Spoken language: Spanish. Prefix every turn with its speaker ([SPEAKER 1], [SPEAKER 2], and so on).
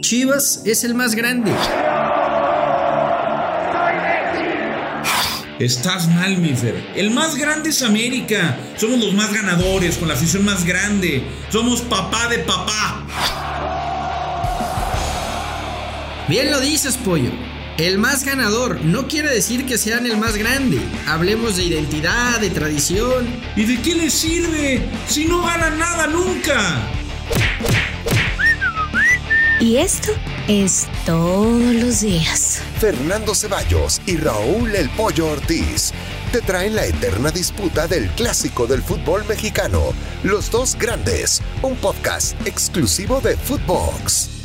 [SPEAKER 1] Chivas es el más grande.
[SPEAKER 2] Estás mal, Mifer. El más grande es América. Somos los más ganadores, con la afición más grande. Somos papá de papá.
[SPEAKER 1] Bien lo dices, pollo. El más ganador no quiere decir que sean el más grande. Hablemos de identidad, de tradición.
[SPEAKER 2] ¿Y de qué les sirve si no ganan nada nunca?
[SPEAKER 3] Y esto es todos los días.
[SPEAKER 4] Fernando Ceballos y Raúl El Pollo Ortiz te traen la eterna disputa del clásico del fútbol mexicano, Los Dos Grandes, un podcast exclusivo de Footbox.